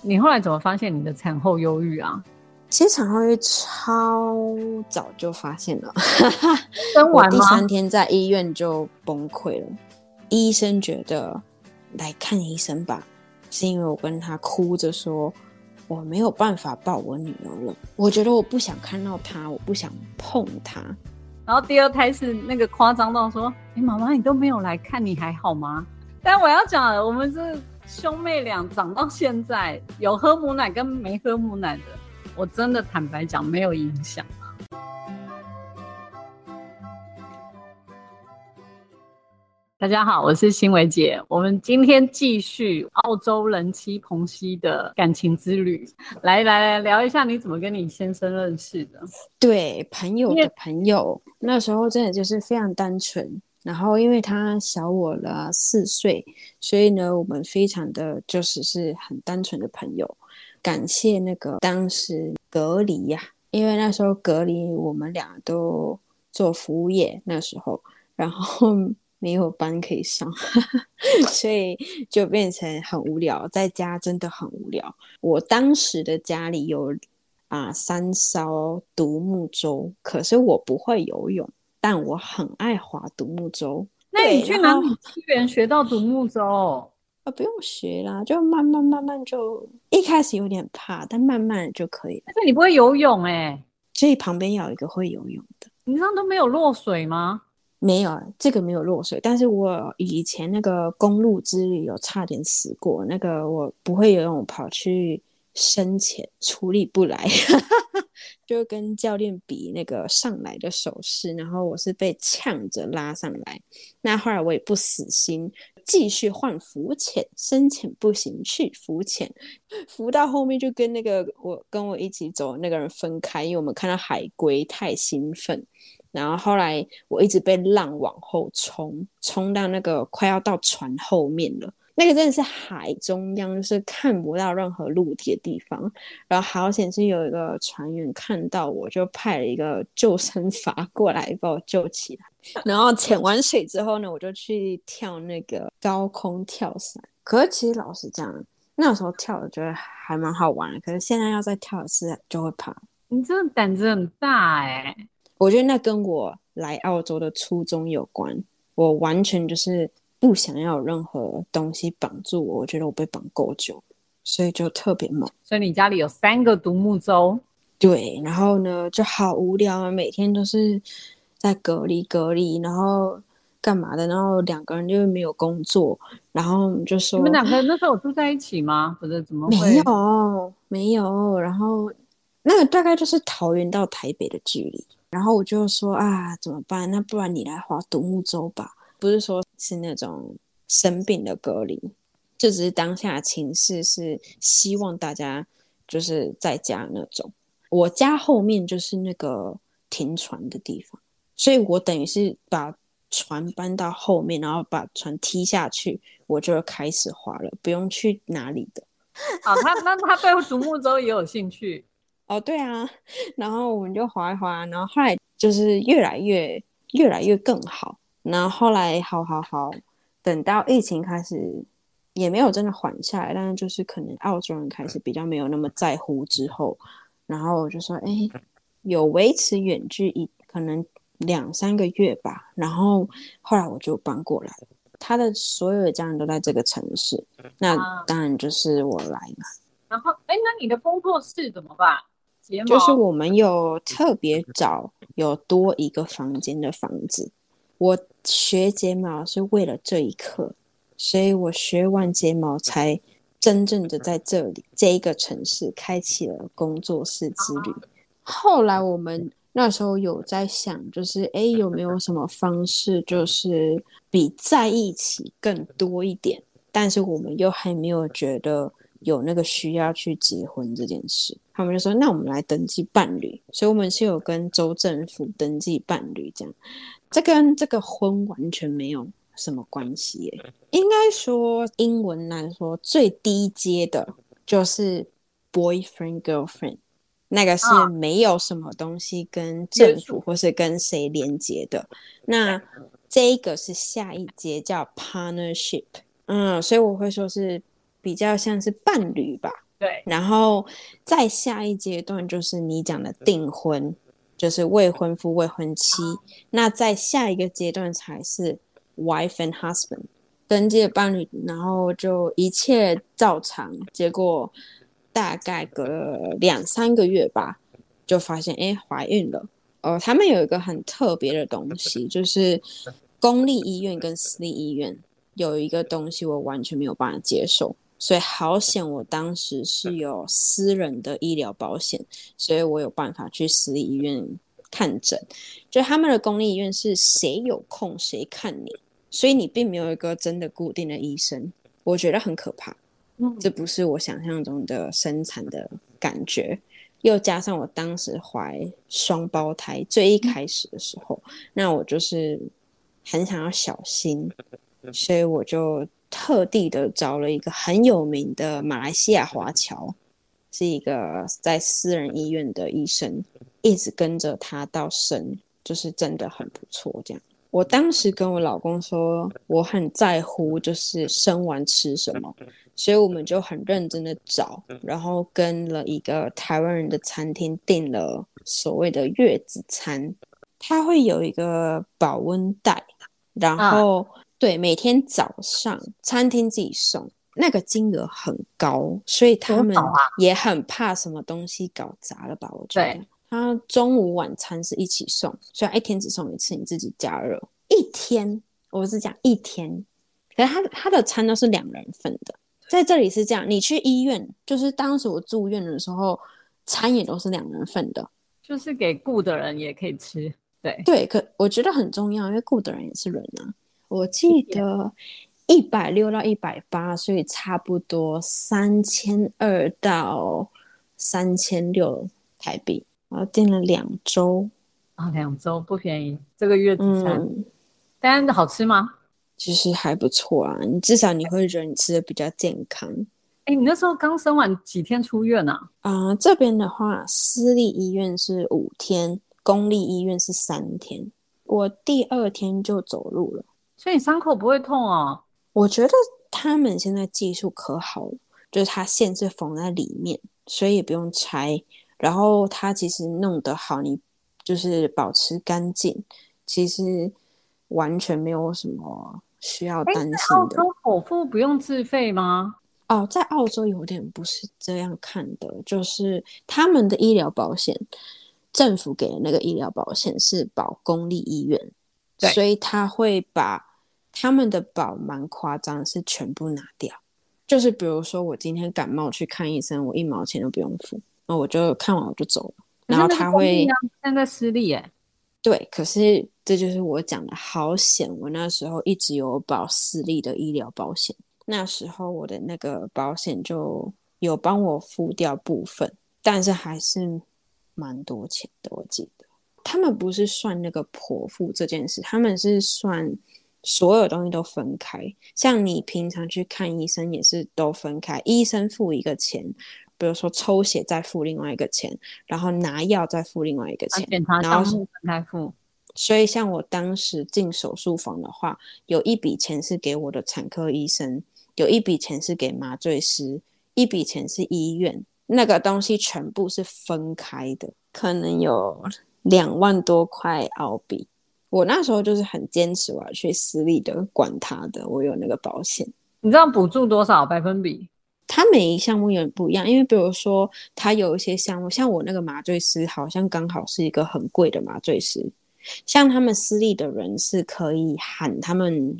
你后来怎么发现你的产后忧郁啊？其实产后忧郁超早就发现了，生完 吗？第三天在医院就崩溃了，医生觉得来看医生吧，是因为我跟他哭着说我没有办法抱我女儿了，我觉得我不想看到她，我不想碰她。然后第二胎是那个夸张到说，哎，妈妈你都没有来看，你还好吗？但我要讲，我们是兄妹俩长到现在，有喝母奶跟没喝母奶的，我真的坦白讲没有影响。大家好，我是欣伟姐，我们今天继续澳洲人妻彭熙的感情之旅，来来来聊一下你怎么跟你先生认识的？对，朋友的朋友，那时候真的就是非常单纯。然后，因为他小我了四岁，所以呢，我们非常的就是是很单纯的朋友。感谢那个当时隔离呀，因为那时候隔离，我们俩都做服务业，那时候然后没有班可以上，所以就变成很无聊，在家真的很无聊。我当时的家里有啊三艘独木舟，可是我不会游泳。但我很爱划独木舟。那你去哪里资源学到独木舟？啊，不用学啦，就慢慢慢慢就一开始有点怕，但慢慢就可以。但是你不会游泳哎，所以旁边要有一个会游泳的。你这样都没有落水吗？没有，这个没有落水。但是我以前那个公路之旅有差点死过，那个我不会游泳，跑去。深潜处理不来，就跟教练比那个上来的手势，然后我是被呛着拉上来。那后来我也不死心，继续换浮潜，深浅不行去浮潜，浮到后面就跟那个我跟我一起走那个人分开，因为我们看到海龟太兴奋。然后后来我一直被浪往后冲，冲到那个快要到船后面了。那个真的是海中央，就是看不到任何陆地的地方。然后好险是有一个船员看到我，就派了一个救生筏过来把我救起来。然后潜完水之后呢，我就去跳那个高空跳伞。可是其实老实讲，那时候跳的觉得还蛮好玩的。可是现在要再跳一次就会怕。你真的胆子很大哎！我觉得那跟我来澳洲的初衷有关。我完全就是。不想要有任何东西绑住我，我觉得我被绑够久，所以就特别猛。所以你家里有三个独木舟？对，然后呢就好无聊啊，每天都是在隔离隔离，然后干嘛的？然后两个人就没有工作，然后就说你们两个那时候有住在一起吗？或者怎么？没有，没有。然后那个大概就是桃园到台北的距离，然后我就说啊，怎么办？那不然你来划独木舟吧。不是说是那种生病的隔离，就只是当下情势是希望大家就是在家那种。我家后面就是那个停船的地方，所以我等于是把船搬到后面，然后把船踢下去，我就开始滑了，不用去哪里的。好，他那他对独木舟也有兴趣 哦，对啊，然后我们就滑一滑，然后后来就是越来越越来越更好。然后后来，好好好，等到疫情开始，也没有真的缓下来，但是就是可能澳洲人开始比较没有那么在乎之后，然后我就说，哎，有维持远距一可能两三个月吧，然后后来我就搬过来了。他的所有的家人都在这个城市，那当然就是我来嘛。然后，哎，那你的工作室怎么办？就是我们有特别找有多一个房间的房子。我学睫毛是为了这一刻，所以我学完睫毛才真正的在这里这一个城市开启了工作室之旅。后来我们那时候有在想，就是哎有没有什么方式，就是比在一起更多一点，但是我们又还没有觉得有那个需要去结婚这件事。他们就说，那我们来登记伴侣，所以我们是有跟州政府登记伴侣这样。这跟这个婚完全没有什么关系耶。应该说，英文来说最低阶的就是 boyfriend girlfriend，那个是没有什么东西跟政府或是跟谁连接的。那这一个是下一阶叫 partnership，嗯，所以我会说是比较像是伴侣吧。对，然后再下一阶段就是你讲的订婚，就是未婚夫、未婚妻。那在下一个阶段才是 wife and husband 登记的伴侣，然后就一切照常。结果大概隔了两三个月吧，就发现哎怀孕了。哦，他们有一个很特别的东西，就是公立医院跟私立医院有一个东西，我完全没有办法接受。所以好险，我当时是有私人的医疗保险，所以我有办法去私立医院看诊。就他们的公立医院是谁有空谁看你，所以你并没有一个真的固定的医生，我觉得很可怕。嗯，这不是我想象中的生产的感觉。又加上我当时怀双胞胎，最一开始的时候，那我就是很想要小心，所以我就特地的找了一个很有名的马来西亚华侨，是一个在私人医院的医生，一直跟着他到生，就是真的很不错。这样，我当时跟我老公说，我很在乎，就是生完吃什么。所以我们就很认真的找，然后跟了一个台湾人的餐厅订了所谓的月子餐，它会有一个保温袋，然后对每天早上餐厅自己送，那个金额很高，所以他们也很怕什么东西搞砸了吧？我觉得，他中午晚餐是一起送，虽然一天只送一次，你自己加热一天，我是讲一天，可是他他的餐都是两人份的。在这里是这样，你去医院，就是当时我住院的时候，餐也都是两人份的，就是给雇的人也可以吃。对对，可我觉得很重要，因为雇的人也是人啊。我记得一百六到一百八，所以差不多三千二到三千六台币。然后订了两周啊，两周不便宜，这个月子餐，但好吃吗？其实还不错啊，你至少你会觉得你吃的比较健康。哎，你那时候刚生完几天出院呢？啊，这边的话，私立医院是五天，公立医院是三天。我第二天就走路了，所以你伤口不会痛哦。我觉得他们现在技术可好了，就是它线是缝在里面，所以也不用拆。然后它其实弄得好，你就是保持干净，其实完全没有什么。需要担心的。澳洲口腹不用自费吗？哦，在澳洲有点不是这样看的，就是他们的医疗保险，政府给的那个医疗保险是保公立医院，所以他会把他们的保蛮夸张，是全部拿掉。就是比如说我今天感冒去看医生，我一毛钱都不用付，那我就看完我就走了。然后他会现在私立哎。对，可是这就是我讲的好险。我那时候一直有保私立的医疗保险，那时候我的那个保险就有帮我付掉部分，但是还是蛮多钱的。我记得他们不是算那个剖腹这件事，他们是算所有东西都分开。像你平常去看医生也是都分开，医生付一个钱。比如说抽血再付另外一个钱，然后拿药再付另外一个钱，检查项目分开付。所以像我当时进手术房的话，有一笔钱是给我的产科医生，有一笔钱是给麻醉师，一笔钱是医院，那个东西全部是分开的，可能有两万多块澳币。我那时候就是很坚持我要去私立的管他的，我有那个保险。你知道补助多少百分比？他每一项目有点不一样，因为比如说，他有一些项目，像我那个麻醉师，好像刚好是一个很贵的麻醉师。像他们私立的人是可以喊他们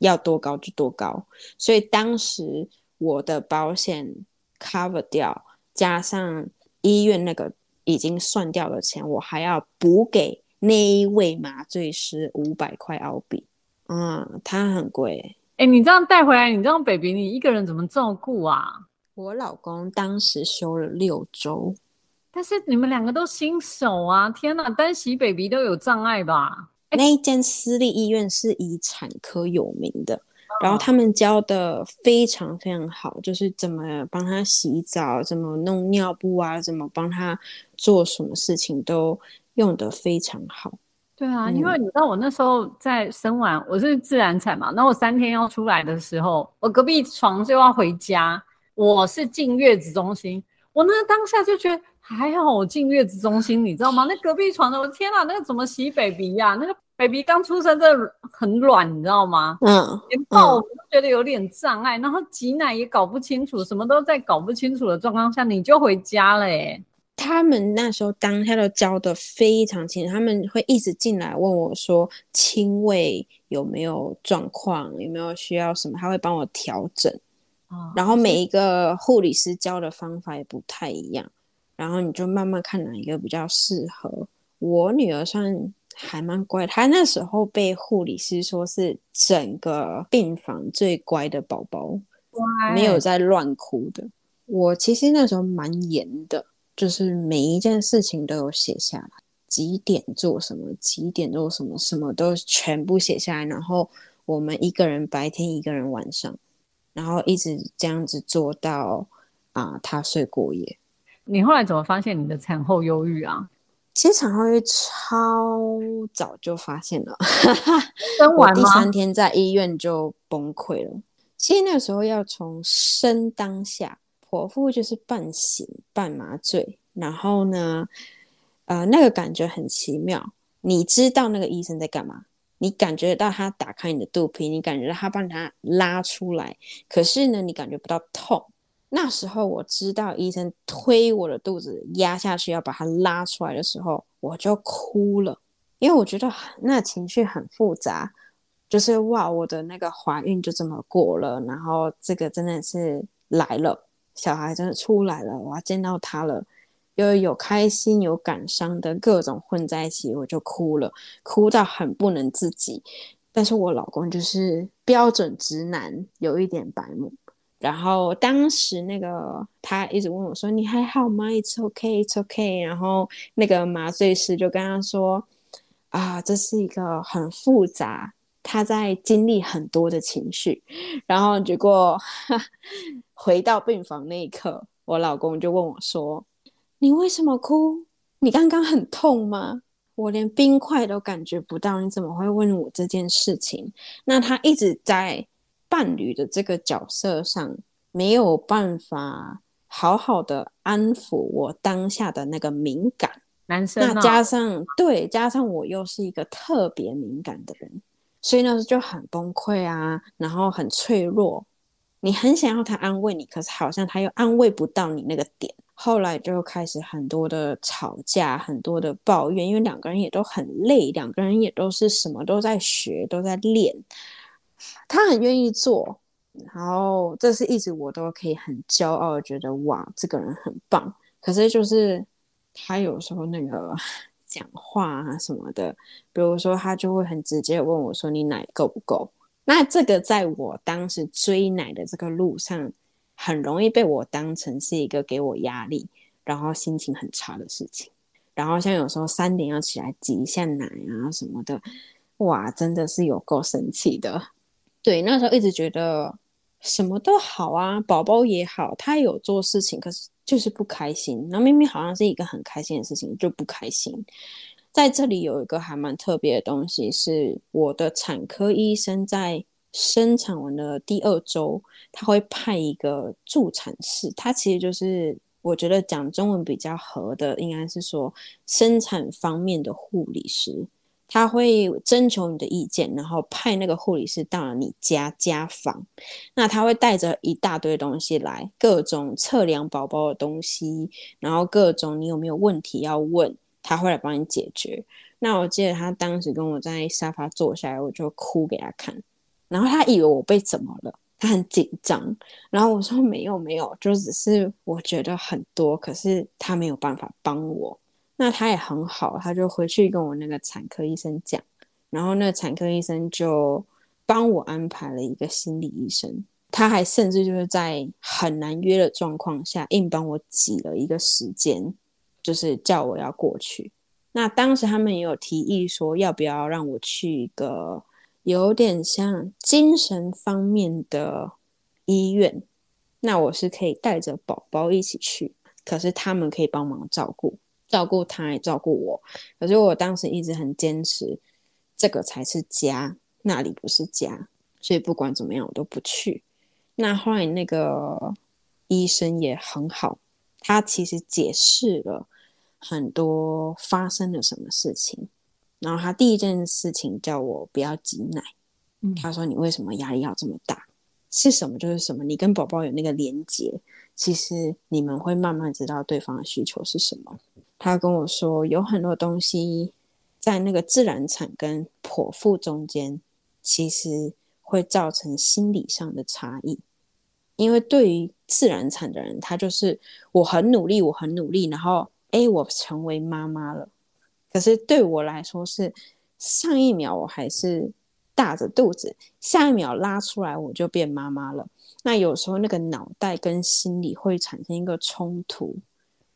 要多高就多高，所以当时我的保险 cover 掉，加上医院那个已经算掉的钱，我还要补给那一位麻醉师五百块澳币。嗯，他很贵。哎，你这样带回来，你这样 baby，你一个人怎么照顾啊？我老公当时休了六周，但是你们两个都新手啊！天哪，单洗 baby 都有障碍吧？那一间私立医院是以产科有名的，然后他们教的非常非常好，就是怎么帮他洗澡，怎么弄尿布啊，怎么帮他做什么事情都用的非常好。对啊，嗯因为你知道我那时候在生完我是自然产嘛，那我三天要出来的时候，我隔壁床就要回家，我是进月子中心，我那当下就觉得还好我进月子中心，你知道吗？那隔壁床的，我天哪，那个怎么洗 baby 呀、那个 baby 刚出生真的很软，你知道吗？嗯，连抱我都觉得有点障碍，然后挤奶也搞不清楚，什么都在搞不清楚的状况下，你就回家了欸他们那时候当下都教的非常清楚，他们会一直进来问我说亲喂有没有状况，有没有需要什么，他会帮我调整。啊然后每一个护理师教的方法也不太一样，然后你就慢慢看哪一个比较适合。我女儿算还蛮乖，他那时候被护理师说是整个病房最乖的宝宝，没有在乱哭的。我其实那时候蛮严的，就是每一件事情都有写下来，几点做什么，几点做什么，什么都全部写下来。然后我们一个人白天，一个人晚上，然后一直这样子做到啊，他睡过夜。你后来怎么发现你的产后忧郁啊？其实产后忧郁超早就发现了，我生完吗？第三天在医院就崩溃了。其实那时候要从生当下，剖腹就是半醒半麻醉，然后呢，呃，那个感觉很奇妙。你知道那个医生在干嘛，你感觉到他打开你的肚皮，你感觉到他帮他拉出来，可是呢，你感觉不到痛。那时候我知道医生推我的肚子压下去要把它拉出来的时候，我就哭了，因为我觉得那情绪很复杂，就是哇，我的那个怀孕就这么过了，然后这个真的是来了，小孩真的出来了，我要见到他了，又有开心有感伤的各种混在一起，我就哭了，哭到很不能自己。但是我老公就是标准直男，有一点白目。然后当时那个他一直问我说：“你还好吗？”“It's okay, it's okay。”然后那个麻醉师就跟他说：“啊，这是一个很复杂，他在经历很多的情绪。”然后结果 回到病房那一刻，我老公就问我说：“你为什么哭？你刚刚很痛吗？我连冰块都感觉不到，你怎么会问我这件事情？”那他一直在。伴侣的这个角色上没有办法好好的安抚我当下的那个敏感，男生、哦、那加上对，加上我又是一个特别敏感的人，所以那时候就很崩溃啊，然后很脆弱，你很想要他安慰你，可是好像他又安慰不到你那个点。后来就开始很多的吵架，很多的抱怨，因为两个人也都很累，两个人也都是什么都在学，都在练。他很愿意做，然后这是一直我都可以很骄傲觉得哇，这个人很棒。可是就是他有时候那个 讲话啊什么的，比如说他就会很直接问我说：“你奶够不够？”那这个在我当时追奶的这个路上，很容易被我当成是一个给我压力，然后心情很差的事情。然后像有时候三点要起来挤一下奶啊什么的，哇，真的是有够生气的。对，那时候一直觉得什么都好啊，宝宝也好，他有做事情，可是就是不开心。然后明明好像是一个很开心的事情，就不开心。在这里有一个还蛮特别的东西，是我的产科医生在生产完的第二周，他会派一个助产士，他其实就是我觉得讲中文比较合的，应该是说生产方面的护理师。他会征求你的意见，然后派那个护理师到了你家家访。那他会带着一大堆东西来，各种测量宝宝的东西，然后各种你有没有问题要问，他会来帮你解决。那我记得他当时跟我在沙发坐下来，我就哭给他看，然后他以为我被怎么了，他很紧张。然后我说没有没有，就只是我觉得很多，可是他没有办法帮我。那他也很好，他就回去跟我那个产科医生讲，然后那个产科医生就帮我安排了一个心理医生，他还甚至就是在很难约的状况下，硬帮我挤了一个时间，就是叫我要过去。那当时他们也有提议说，要不要让我去一个有点像精神方面的医院，那我是可以带着宝宝一起去，可是他们可以帮忙照顾。照顾他也照顾我。可是我当时一直很坚持，这个才是家，那里不是家，所以不管怎么样我都不去。那后来那个医生也很好，他其实解释了很多发生了什么事情。然后他第一件事情叫我不要挤奶，他说你为什么压力要这么大？是什么就是什么，你跟宝宝有那个连接，其实你们会慢慢知道对方的需求是什么。他跟我说有很多东西在那个自然产跟剖腹中间，其实会造成心理上的差异。因为对于自然产的人，他就是我很努力，我很努力，然后哎，我成为妈妈了。可是对我来说，是上一秒我还是大着肚子，下一秒拉出来我就变妈妈了。那有时候那个脑袋跟心理会产生一个冲突，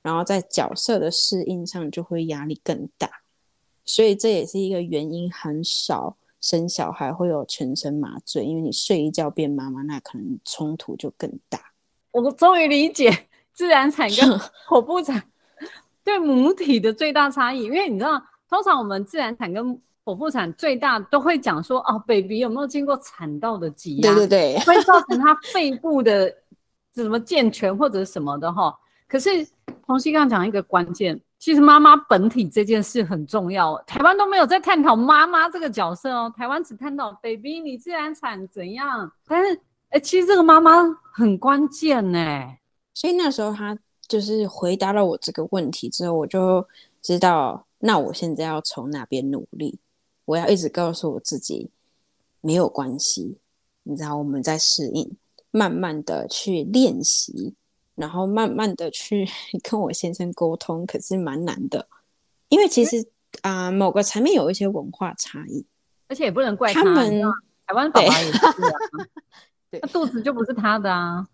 然后在角色的适应上就会压力更大。所以这也是一个原因，很少。生小孩会有全身麻醉，因为你睡一觉变妈妈，那可能冲突就更大。我终于理解自然产跟 剖腹产对母体的最大差异，因为你知道，通常我们自然产跟剖腹产最大都会讲说，哦，baby 有没有经过产道的挤压，对对对，会造成他肺部的什么健全或者什么的哈。可是洪熙刚讲一个关键。其实妈妈本体这件事很重要，台湾都没有在探讨妈妈这个角色哦，台湾只探讨 baby 你自然产怎样。但是，哎，其实这个妈妈很关键呢。所以那时候他就是回答了我这个问题之后，我就知道，那我现在要从哪边努力？我要一直告诉我自己，没有关系，你知道，我们在适应，慢慢的去练习。然后慢慢的去 跟我先生沟通，可是蛮难的，因为其实啊，某个层面有一些文化差异，而且也不能怪他们。台湾爸爸也是啊，对，肚子就不是他的啊。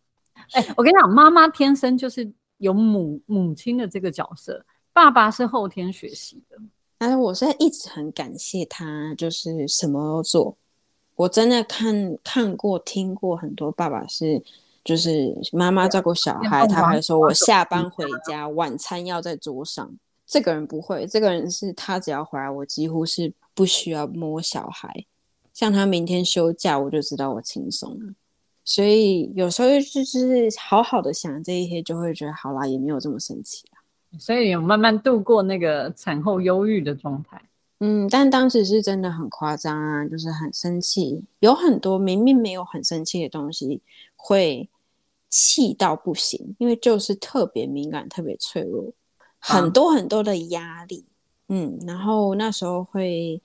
哎，我跟你讲，妈妈天生就是有母母亲的这个角色，爸爸是后天学习的。但是我是一直很感谢他，就是什么都做。我真的看看过、听过很多爸爸是。就是妈妈照顾小孩，他还说我下班回家，晚餐要在桌上。这个人不会，这个人是他只要回来，我几乎是不需要摸小孩。像他明天休假，我就知道我轻松了。所以有时候就是好好的想这一些，就会觉得好啦，也没有这么生气啊。所以有慢慢度过那个产后忧郁的状态。嗯，但当时是真的很夸张啊，就是很生气，有很多明明没有很生气的东西会。气到不行，因为就是特别敏感、特别脆弱，很多很多的压力，嗯，然后那时候会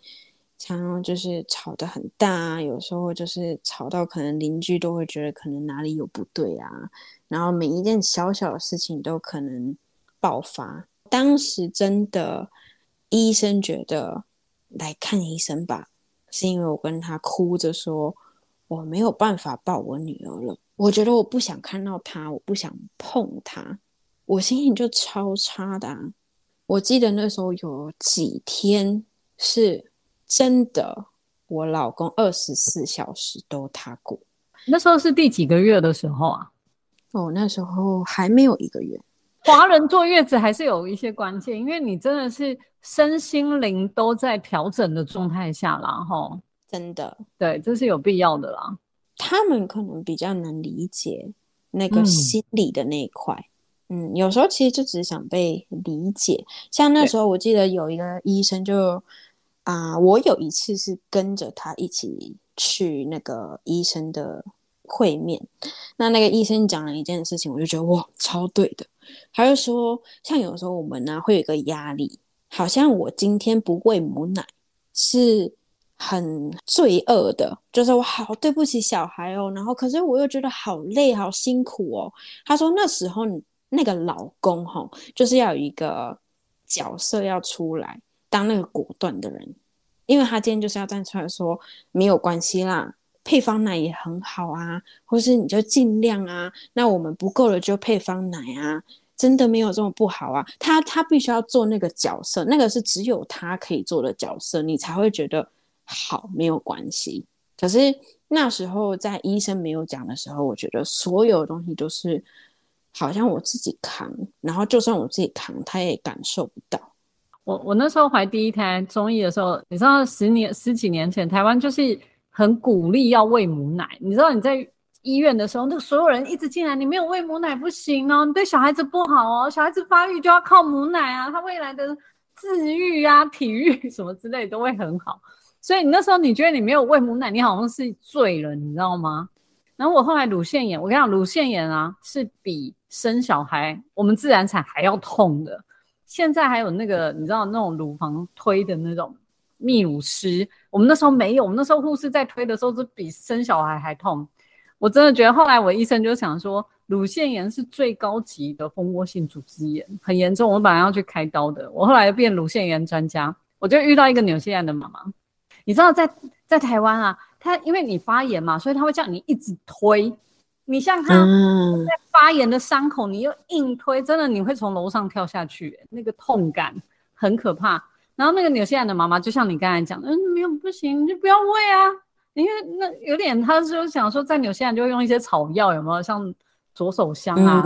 常常就是吵得很大，有时候就是吵到可能邻居都会觉得可能哪里有不对啊，然后每一件小小的事情都可能爆发。当时真的医生觉得来看医生吧，是因为我跟他哭着说我没有办法抱我女儿了。我觉得我不想看到她，我不想碰她，我心情就超差的。我记得那时候有几天是真的，我老公二十四小时都他过。那时候是第几个月的时候啊？哦，那时候还没有一个月。华人坐月子还是有一些关键，因为你真的是身心灵都在调整的状态下啦，哈，真的，对，这是有必要的啦。他们可能比较能理解那个心理的那一块，嗯，有时候其实就只是想被理解。像那时候，我记得有一个医生就啊，我有一次是跟着他一起去那个医生的会面，那那个医生讲了一件事情，我就觉得哇，超对的。他就说，像有时候我们呢会有一个压力，好像我今天不喂母奶是。很罪恶的，就是我好对不起小孩哦，然后可是我又觉得好累好辛苦哦。他说那时候那个老公哈，就是要有一个角色要出来当那个果断的人，因为他今天就是要站出来说没有关系啦，配方奶也很好啊，或是你就尽量啊，那我们不够了就配方奶啊，真的没有这么不好啊。他他必须要做那个角色，那个是只有他可以做的角色，你才会觉得。好，没有关系。可是那时候在医生没有讲的时候，我觉得所有东西都是好像我自己扛，然后就算我自己扛，他也感受不到。我我那时候怀第一胎中医的时候，你知道十年十几年前台湾就是很鼓励要喂母奶，你知道你在医院的时候，那所有人一直进来，你没有喂母奶不行哦，你对小孩子不好哦，小孩子发育就要靠母奶啊，他未来的自愈啊、体育 什么之类都会很好。所以你那时候你觉得你没有喂母奶，你好像是醉了，你知道吗？然后我后来乳腺炎，我跟你讲，乳腺炎啊是比生小孩我们自然产还要痛的。现在还有那个，你知道那种乳房推的那种泌乳师，我们那时候没有，我们那时候护士在推的时候是比生小孩还痛。我真的觉得后来我医生就想说，乳腺炎是最高级的蜂窝性组织炎，很严重，我本来要去开刀的。我后来变乳腺炎专家，我就遇到一个纽西兰的妈妈，你知道在在台湾啊，他因为你发炎嘛，所以他会叫你一直推。你像他在发炎的伤口，你又硬推，真的你会从楼上跳下去，那个痛感很可怕。然后那个纽西兰的妈妈，就像你刚才讲，嗯，没有不行，你就不要喂啊，因为那有点，他就想说在纽西兰就会用一些草药，有没有像左手香啊，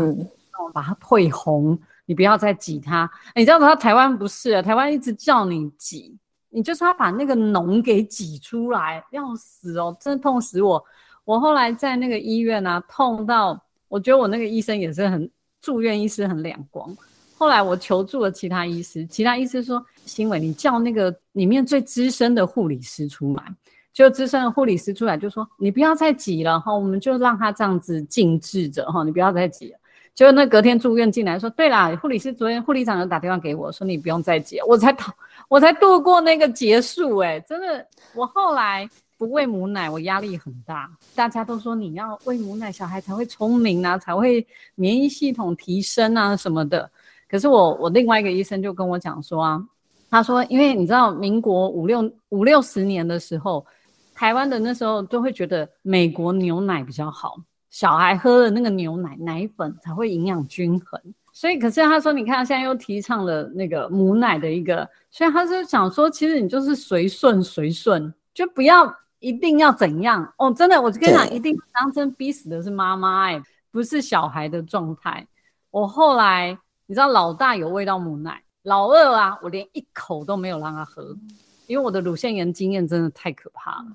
把它退红，你不要再挤它。你知道他台湾不是，台湾一直叫你挤，你就是要把那个脓给挤出来，要死哦，真痛死我。我后来在那个医院啊，痛到我觉得我那个医生也是很住院医师很两光。后来我求助了其他医师，其他医师说：“新伟，你叫那个里面最资深的护理师出来。”就资深的护理师出来就说：“你不要再挤了哈，我们就让他这样子静置着哈，你不要再挤了。”就那隔天住院进来说：“对啦，护理师昨天护理长有打电话给我说你不用再挤，我才逃，我才度过那个结束。哎，真的，我后来。”不喂母奶，我压力很大。大家都说你要喂母奶，小孩才会聪明啊，才会免疫系统提升啊什么的。可是我我另外一个医生就跟我讲说啊，他说因为你知道民国五六五六十年的时候，台湾的那时候都会觉得美国牛奶比较好，小孩喝了那个牛奶奶粉才会营养均衡。所以可是他说你看现在又提倡了那个母奶的一个，所以他是想说其实你就是随顺随顺，就不要。一定要怎样哦？真的，我就跟你讲，一定当真逼死的是妈妈哎，不是小孩的状态。我后来你知道，老大有喂到母奶，老二啊，我连一口都没有让他喝，因为我的乳腺炎经验真的太可怕了。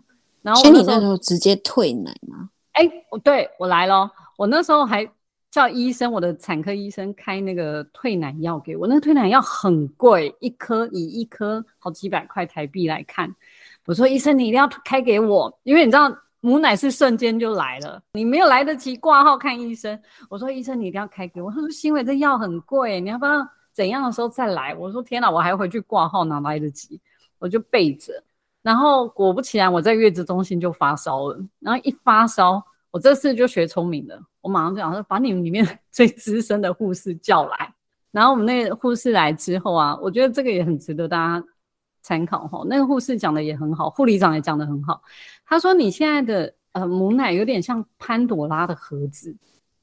然后，所以你那时候直接退奶吗？哎，我对我来了，我那时候还叫医生，我的产科医生开那个退奶药给我。那个退奶药很贵，一颗以一颗好几百块台币来看。我说医生，你一定要开给我，因为你知道母奶是瞬间就来了，你没有来得及挂号看医生。我说医生，你一定要开给我。他说新伟这药很贵，你要不要怎样的时候再来？我说天哪，我还回去挂号哪来得及？我就备着。然后果不其然，我在月子中心就发烧了。然后一发烧，我这次就学聪明了，我马上就讲说，把你们里面最资深的护士叫来。然后我们那个护士来之后啊，我觉得这个也很值得大家。参考哈，那个护士讲的也很好，护理长也讲的很好。他说你现在的呃母奶有点像潘朵拉的盒子，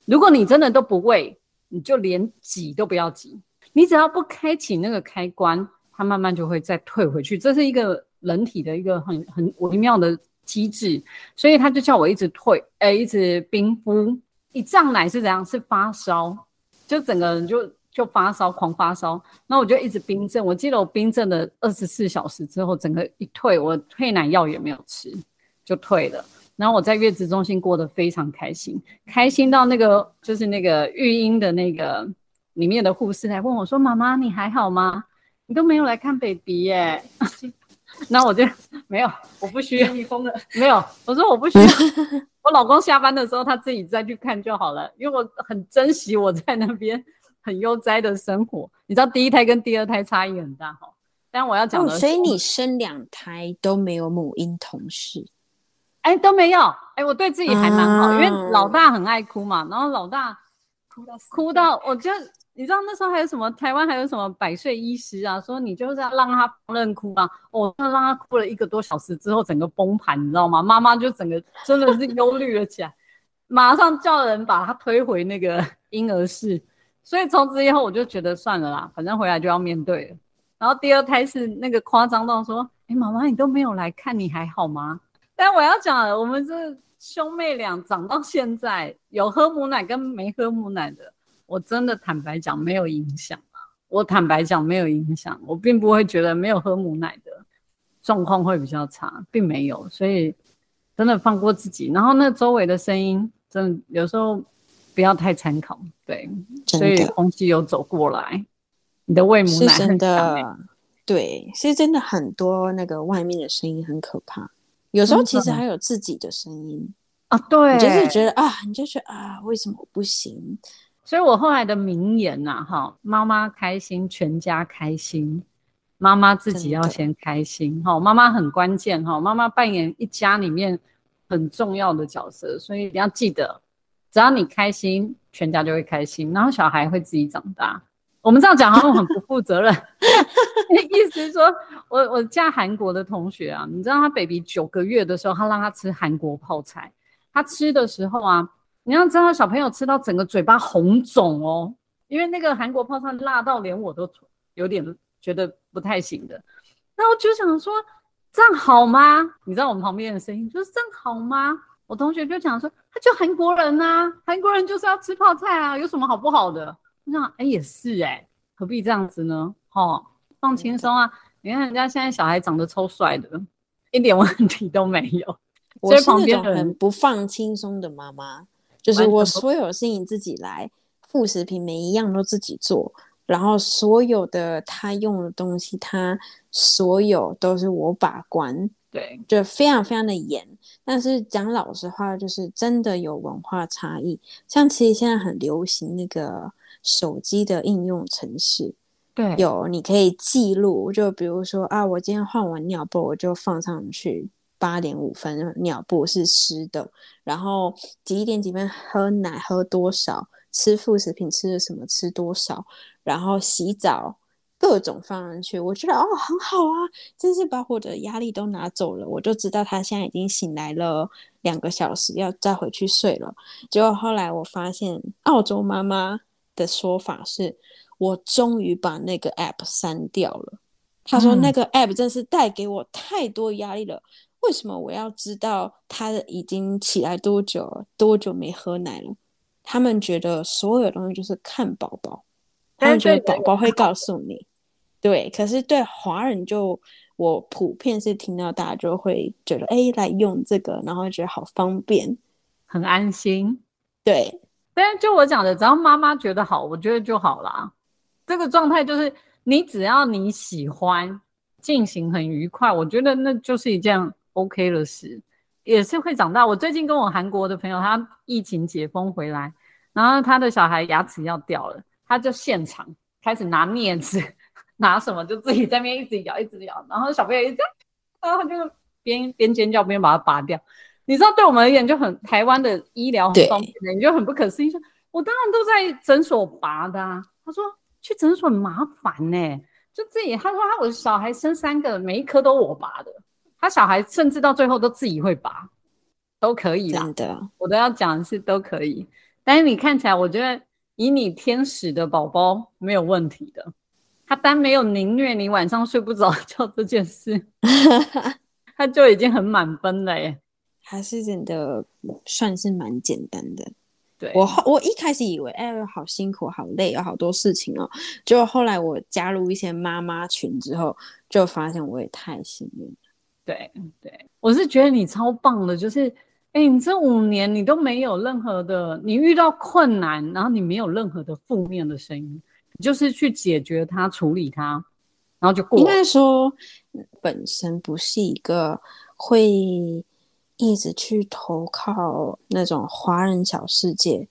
如果你真的都不喂，你就连挤都不要挤，你只要不开启那个开关，它慢慢就会再退回去。这是一个人体的一个很很微妙的机制，所以他就叫我一直退，哎，一直冰敷。一胀奶是怎样？是发烧，就整个人就。就发烧，狂发烧，那我就一直冰镇。我记得我冰镇了二十四小时之后，整个一退，我退奶药也没有吃，就退了。然后我在月子中心过得非常开心，开心到那个就是那个育婴的那个里面的护士来问我说：“妈妈，你还好吗？你都没有来看 baby 耶。” 那我就没有，我不需要你疯了，没有。我说我不需要，我老公下班的时候他自己再去看就好了，因为我很珍惜我在那边。很悠哉的生活，你知道第一胎跟第二胎差异很大哈。但我要讲的，所以你生两胎都没有母婴同事，哎都没有，哎我对自己还蛮好，因为老大很爱哭嘛，然后老大哭到哭到，我就你知道那时候还有什么台湾还有什么百岁医师啊，说你就是要让他放任哭啊，我让他哭了一个多小时之后，整个崩盘，你知道吗？妈妈就整个真的是忧虑了起来，马上叫人把他推回那个 婴儿室。所以从此以后我就觉得算了啦，反正回来就要面对了。然后第二胎是那个夸张到说：“哎，妈妈你都没有来看，你还好吗？”但我要讲，我们这兄妹俩长到现在，有喝母奶跟没喝母奶的，我真的坦白讲没有影响啊。我坦白讲没有影响，我并不会觉得没有喝母奶的状况会比较差，并没有。所以真的放过自己，然后那周围的声音，真的有时候不要太参考。对，所以空气有走过来，你的喂母奶真的，对，是真的很多那个外面的声音很可怕。有时候其实还有自己的声音啊，对，就是觉得啊，你就觉得啊，为什么我不行？所以我后来的名言呐，哈，妈妈开心，全家开心。妈妈自己要先开心，哈，妈妈很关键，哈，妈妈扮演一家里面很重要的角色，所以你要记得，只要你开心，全家就会开心，然后小孩会自己长大。我们这样讲好像很不负责任，意思是说我我嫁韩国的同学啊，你知道他 baby 九个月的时候，他让他吃韩国泡菜，他吃的时候啊，你要知道小朋友吃到整个嘴巴红肿哦，因为那个韩国泡菜辣到连我都有点觉得不太行的。那我就想说，这样好吗？你知道我们旁边的声音就是这样好吗？我同学就讲说，他就韩国人呐，韩国人就是要吃泡菜啊，有什么好不好的？那哎也是哎，何必这样子呢？哈，放轻松啊！你看人家现在小孩长得超帅的，一点问题都没有。我是那种很不放轻松的妈妈，就是我所有事情自己来，副食品每一样都自己做，然后所有的他用的东西，他所有都是我把关，对，就非常非常的严。但是讲老实话，就是真的有文化差异。像其实现在很流行那个。手机的应用程式，对，有你可以记录，就比如说啊，我今天换完尿布，我就放上去八点五分，尿布是湿的，然后几点几分喝奶喝多少，吃副食品吃了什么吃多少，然后洗澡各种放上去，我觉得哦很好啊，真是把我的压力都拿走了，我就知道他现在已经醒来了两个小时，要再回去睡了。结果后来我发现，澳洲妈妈。的说法是，我终于把那个 app 删掉了。他说那个 app 真是带给我太多压力了。为什么我要知道他已经起来多久，多久没喝奶了？他们觉得所有东西就是看宝宝，他们觉得宝宝会告诉你。对，可是对华人就我普遍是听到大家就会觉得，哎，来用这个，然后觉得好方便，很安心。对。但是就我讲的，只要妈妈觉得好，我觉得就好啦。这个状态就是你只要你喜欢进行很愉快，我觉得那就是一件 OK 了，是，也是会长大。我最近跟我韩国的朋友，他疫情解封回来，然后他的小孩牙齿要掉了，他就现场开始拿镊子，拿什么就自己在那边一直咬，一直咬，然后小朋友一直，然后他就边边尖叫边把它拔掉。你知道，对我们而言就很台湾的医疗很方便的，你就很不可思议说，我当然都在诊所拔的啊。他说去诊所很麻烦呢，就自己。他说他我的小孩生三个，每一颗都我拔的。他小孩甚至到最后都自己会拔，都可以啦。真的，我都要讲的是都可以。但是你看起来，我觉得以你天使的宝宝没有问题的。他单没有凌虐你晚上睡不着觉这件事，他就已经很满分了耶。还是真的算是蛮简单的。对我后我一开始以为，哎，好辛苦，好累，有好多事情哦。结果后来我加入一些妈妈群之后，就发现我也太幸运了。对对，我是觉得你超棒的，就是，哎，你这五年你都没有任何的，你遇到困难，然后你没有任何的负面的声音，你就是去解决它、处理它，然后就过。应该说，本身不是一个会。一直去投靠那种华人小世界，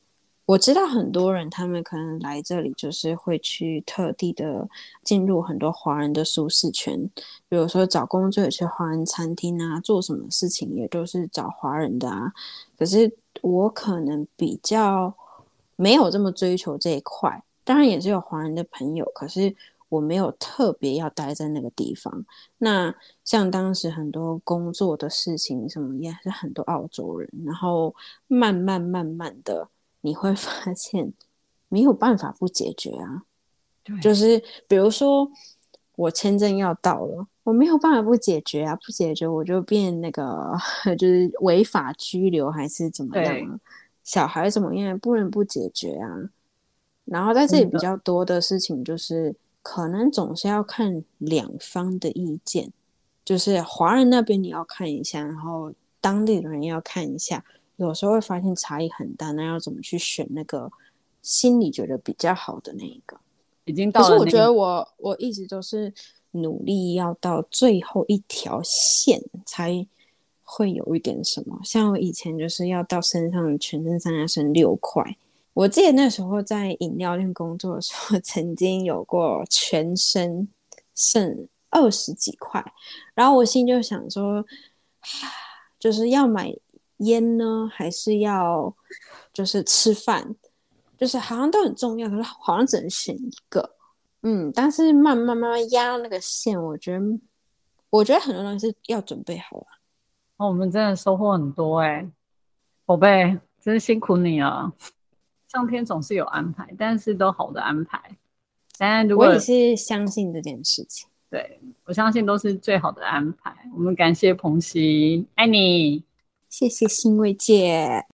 我知道很多人，他们可能来这里就是会去特地的进入很多华人的舒适圈，比如说找工作也去华人餐厅啊，做什么事情也都是找华人的啊。可是我可能比较没有这么追求这一块，当然也是有华人的朋友，可是。我没有特别要待在那个地方。那像当时很多工作的事情，什么也是很多澳洲人。然后慢慢慢慢的，你会发现没有办法不解决啊。就是比如说我签证要到了，我没有办法不解决啊，不解决我就变那个 就是违法拘留还是怎么样？小孩怎么样不能不解决啊？然后在这里比较多的事情就是，可能总是要看两方的意见，就是华人那边你要看一下，然后当地的人要看一下，有时候会发现差异很大，那要怎么去选那个心里觉得比较好的那一个？已经到了、那个。可是我觉得我我一直都是努力要到最后一条线才会有一点什么。像我以前就是要到身上全身上下剩六块。我记得那时候在饮料店工作的时候，曾经有过全身剩二十几块，然后我心就想说，就是要买烟呢，还是要就是吃饭？就是好像都很重要，可是好像只能选一个。嗯，但是慢慢慢慢压到那个线，我觉得，我觉得很多东西是要准备好了。哦，我们真的收获很多哎、宝贝，真是辛苦你了。上天总是有安排，但是都好的安排。但是如果我也是相信这件事情。对我相信都是最好的安排。我们感谢彭熙，爱你。谢谢欣慰姐。